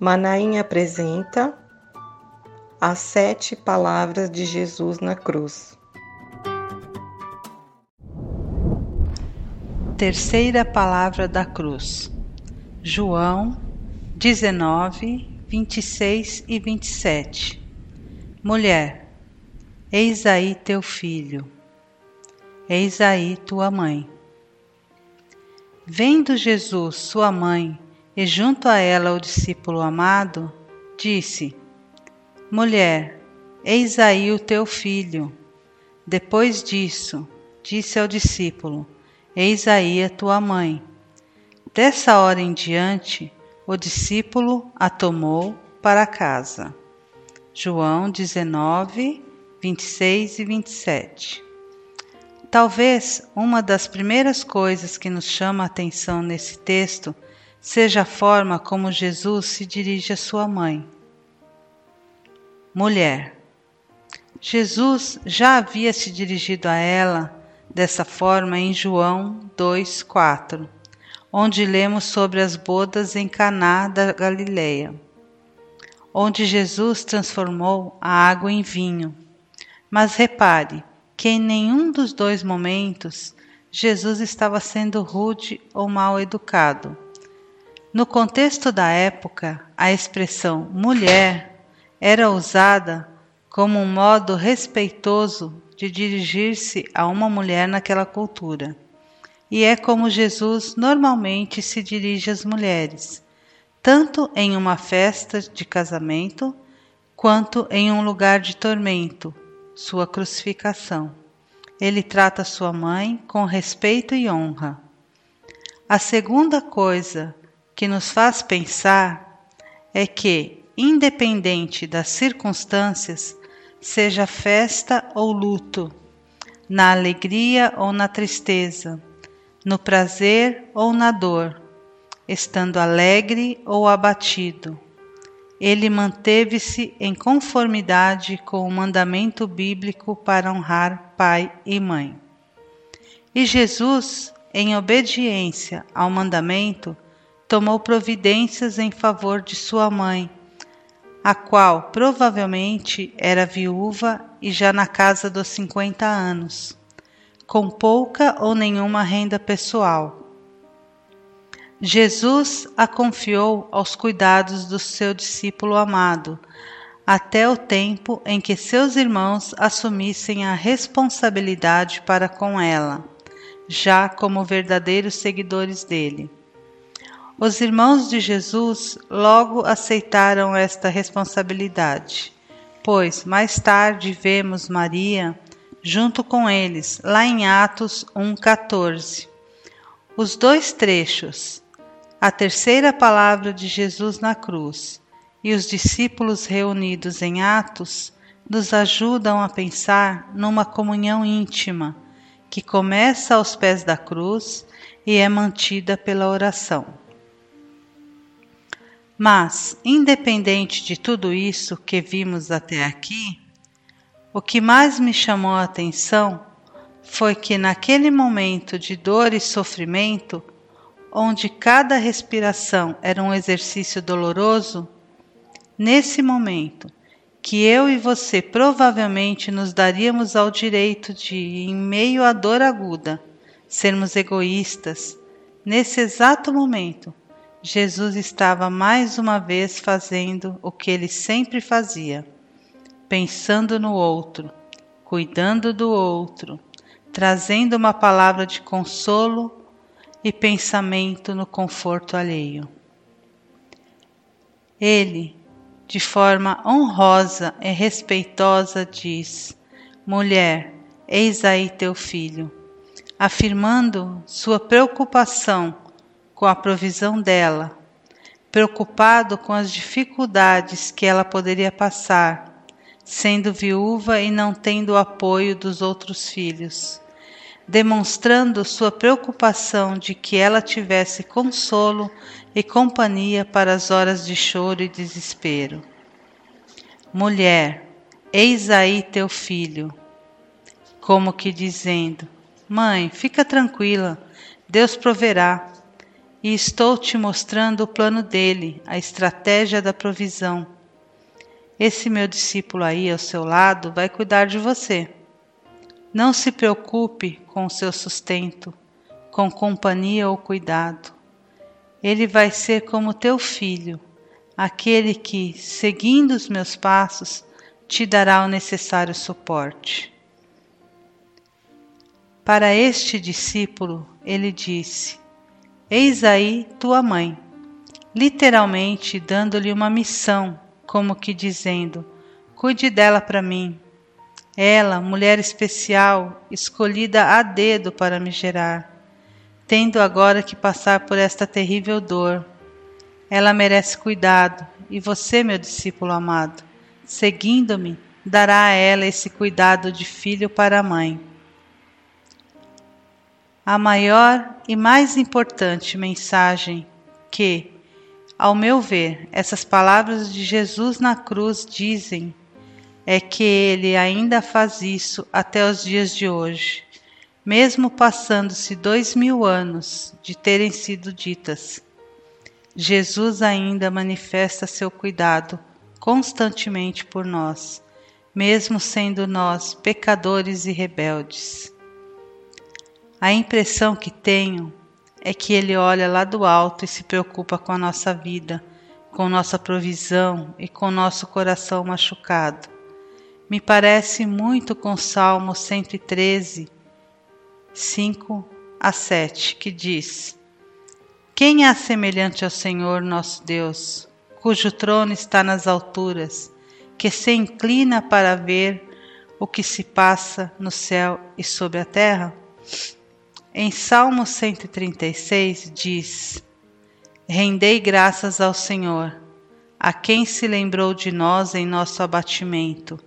Manaim apresenta as sete palavras de Jesus na cruz. Terceira palavra da cruz. João 19, 26 e 27. Mulher, eis aí teu filho, eis aí tua mãe. Vendo Jesus sua mãe e junto a ela o discípulo amado, disse: Mulher, eis aí o teu filho. Depois disso, disse ao discípulo: Eis aí a tua mãe. Dessa hora em diante, o discípulo a tomou para casa. João 19, 26 e 27. Talvez uma das primeiras coisas que nos chama a atenção nesse texto seja a forma como Jesus se dirige à sua mãe. Mulher. Jesus já havia se dirigido a ela dessa forma em João 2:4, onde lemos sobre as bodas em Caná da Galileia, onde Jesus transformou a água em vinho. Mas repare que em nenhum dos dois momentos Jesus estava sendo rude ou mal educado. No contexto da época, a expressão mulher era usada como um modo respeitoso de dirigir-se a uma mulher naquela cultura. E é como Jesus normalmente se dirige às mulheres, tanto em uma festa de casamento, quanto em um lugar de tormento, sua crucificação. Ele trata sua mãe com respeito e honra. A segunda coisa que nos faz pensar é que, independente das circunstâncias, seja festa ou luto, na alegria ou na tristeza, no prazer ou na dor, estando alegre ou abatido. Ele manteve-se em conformidade com o mandamento bíblico para honrar pai e mãe. E Jesus, em obediência ao mandamento, tomou providências em favor de sua mãe a qual provavelmente era viúva e já na casa dos 50 anos, com pouca ou nenhuma renda pessoal. Jesus a confiou aos cuidados do seu discípulo amado, até o tempo em que seus irmãos assumissem a responsabilidade para com ela, já como verdadeiros seguidores dele. Os irmãos de Jesus logo aceitaram esta responsabilidade, pois mais tarde vemos Maria junto com eles, lá em Atos 1,14. Os dois trechos, a terceira palavra de Jesus na cruz e os discípulos reunidos em Atos, nos ajudam a pensar numa comunhão íntima que começa aos pés da cruz e é mantida pela oração. Mas, independente de tudo isso que vimos até aqui, o que mais me chamou a atenção foi que naquele momento de dor e sofrimento, onde cada respiração era um exercício doloroso, nesse momento que eu e você provavelmente nos daríamos ao direito de, em meio à dor aguda, sermos egoístas, nesse exato momento, Jesus estava mais uma vez fazendo o que ele sempre fazia, pensando no outro, cuidando do outro, trazendo uma palavra de consolo e pensamento no conforto alheio. Ele, de forma honrosa e respeitosa, diz: Mulher, eis aí teu filho, afirmando sua preocupação com a provisão dela, preocupado com as dificuldades que ela poderia passar, sendo viúva e não tendo o apoio dos outros filhos, demonstrando sua preocupação de que ela tivesse consolo e companhia para as horas de choro e desespero. Mulher, eis aí teu filho. Como que dizendo: Mãe, fica tranquila, Deus proverá e estou te mostrando o plano dele, a estratégia da provisão. Esse meu discípulo aí ao seu lado vai cuidar de você. Não se preocupe com o seu sustento, com companhia ou cuidado. Ele vai ser como teu filho, aquele que, seguindo os meus passos, te dará o necessário suporte. Para este discípulo, ele disse: Eis aí tua mãe, literalmente dando-lhe uma missão, como que dizendo: Cuide dela para mim. Ela, mulher especial, escolhida a dedo para me gerar, tendo agora que passar por esta terrível dor. Ela merece cuidado, e você, meu discípulo amado, seguindo-me, dará a ela esse cuidado de filho para a mãe. A maior e mais importante mensagem que, ao meu ver, essas palavras de Jesus na cruz dizem é que ele ainda faz isso até os dias de hoje, mesmo passando-se dois mil anos de terem sido ditas. Jesus ainda manifesta seu cuidado constantemente por nós, mesmo sendo nós pecadores e rebeldes. A impressão que tenho é que Ele olha lá do alto e se preocupa com a nossa vida, com nossa provisão e com nosso coração machucado. Me parece muito com Salmo 113, 5 a 7, que diz: Quem é semelhante ao Senhor nosso Deus? cujo trono está nas alturas, que se inclina para ver o que se passa no céu e sobre a terra? Em Salmo 136 diz: Rendei graças ao Senhor, a quem se lembrou de nós em nosso abatimento,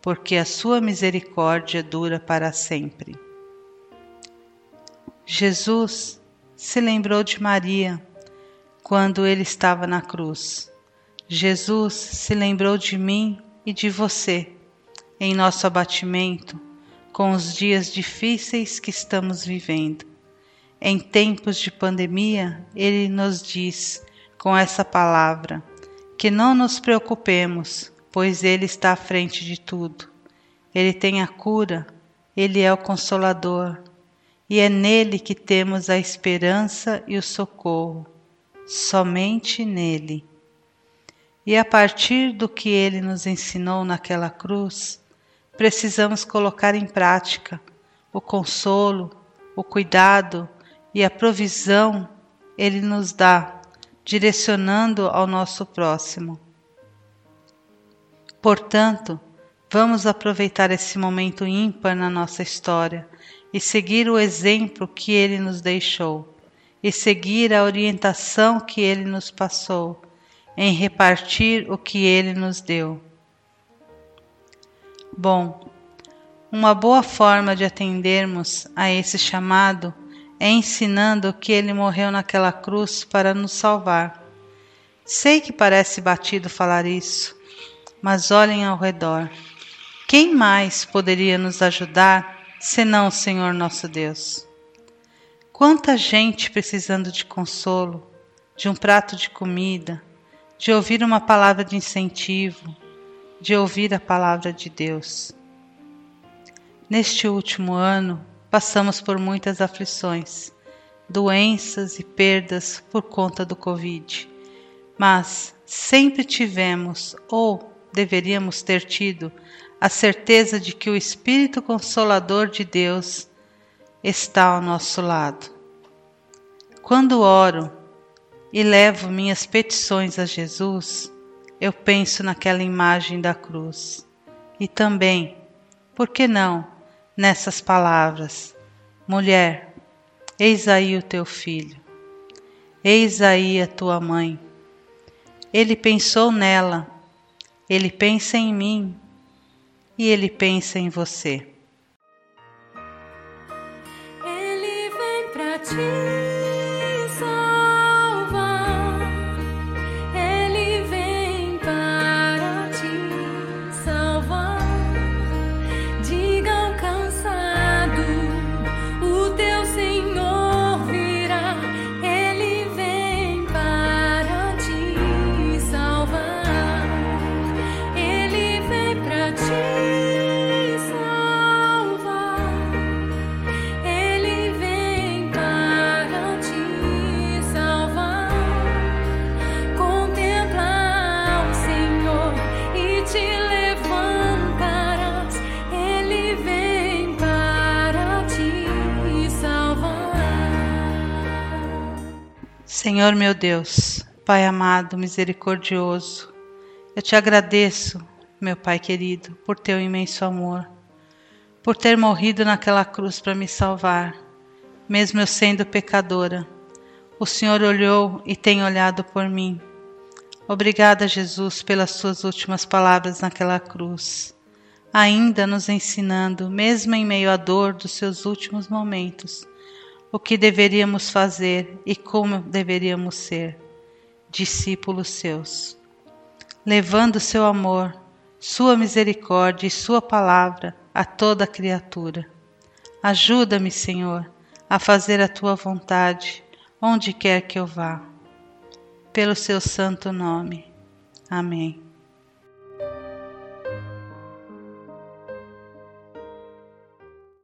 porque a sua misericórdia dura para sempre. Jesus se lembrou de Maria quando ele estava na cruz. Jesus se lembrou de mim e de você em nosso abatimento com os dias difíceis que estamos vivendo. Em tempos de pandemia, Ele nos diz com essa palavra que não nos preocupemos, pois Ele está à frente de tudo. Ele tem a cura, Ele é o Consolador, e é nele que temos a esperança e o socorro, somente nele. E a partir do que ele nos ensinou naquela cruz, precisamos colocar em prática o consolo, o cuidado e a provisão ele nos dá, direcionando ao nosso próximo. Portanto, vamos aproveitar esse momento ímpar na nossa história e seguir o exemplo que ele nos deixou, e seguir a orientação que ele nos passou em repartir o que ele nos deu. Bom, uma boa forma de atendermos a esse chamado é ensinando que ele morreu naquela cruz para nos salvar. Sei que parece batido falar isso, mas olhem ao redor. Quem mais poderia nos ajudar senão o Senhor nosso Deus? Quanta gente precisando de consolo, de um prato de comida, de ouvir uma palavra de incentivo, de ouvir a palavra de Deus. Neste último ano, passamos por muitas aflições, doenças e perdas por conta do Covid, mas sempre tivemos, ou deveríamos ter tido, a certeza de que o Espírito Consolador de Deus está ao nosso lado. Quando oro, e levo minhas petições a Jesus, eu penso naquela imagem da cruz. E também, por que não, nessas palavras: Mulher, eis aí o teu filho, eis aí a tua mãe. Ele pensou nela, ele pensa em mim e ele pensa em você. Ele vem para ti. Senhor meu Deus, Pai amado, misericordioso, eu te agradeço, meu Pai querido, por teu imenso amor, por ter morrido naquela cruz para me salvar, mesmo eu sendo pecadora. O Senhor olhou e tem olhado por mim. Obrigada, Jesus, pelas suas últimas palavras naquela cruz, ainda nos ensinando, mesmo em meio à dor dos seus últimos momentos, o que deveríamos fazer e como deveríamos ser discípulos seus, levando seu amor, sua misericórdia e sua palavra a toda criatura. Ajuda-me, Senhor, a fazer a tua vontade, onde quer que eu vá. Pelo seu santo nome. Amém.